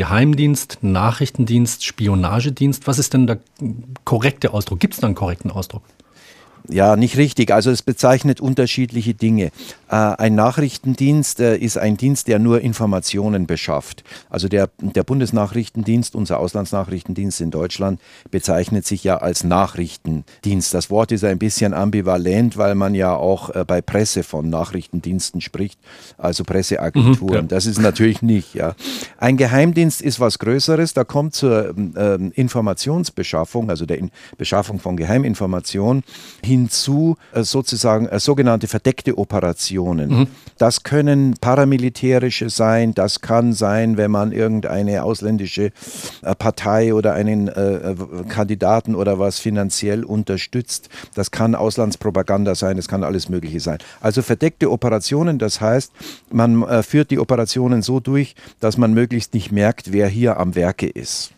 Geheimdienst, Nachrichtendienst, Spionagedienst. Was ist denn der korrekte Ausdruck? Gibt es da einen korrekten Ausdruck? Ja, nicht richtig. Also es bezeichnet unterschiedliche Dinge. Äh, ein Nachrichtendienst äh, ist ein Dienst, der nur Informationen beschafft. Also der, der Bundesnachrichtendienst, unser Auslandsnachrichtendienst in Deutschland, bezeichnet sich ja als Nachrichtendienst. Das Wort ist ein bisschen ambivalent, weil man ja auch äh, bei Presse von Nachrichtendiensten spricht, also Presseagenturen. Mhm, ja. Das ist natürlich nicht. Ja. Ein Geheimdienst ist was Größeres. Da kommt zur ähm, Informationsbeschaffung, also der In Beschaffung von Geheiminformationen, hinzu äh, sozusagen äh, sogenannte verdeckte Operationen. Mhm. Das können paramilitärische sein, das kann sein, wenn man irgendeine ausländische äh, Partei oder einen Kandidaten oder was finanziell unterstützt. Das kann Auslandspropaganda sein, das kann alles Mögliche sein. Also verdeckte Operationen, das heißt, man führt die Operationen so durch, dass man möglichst nicht merkt, wer hier am Werke ist.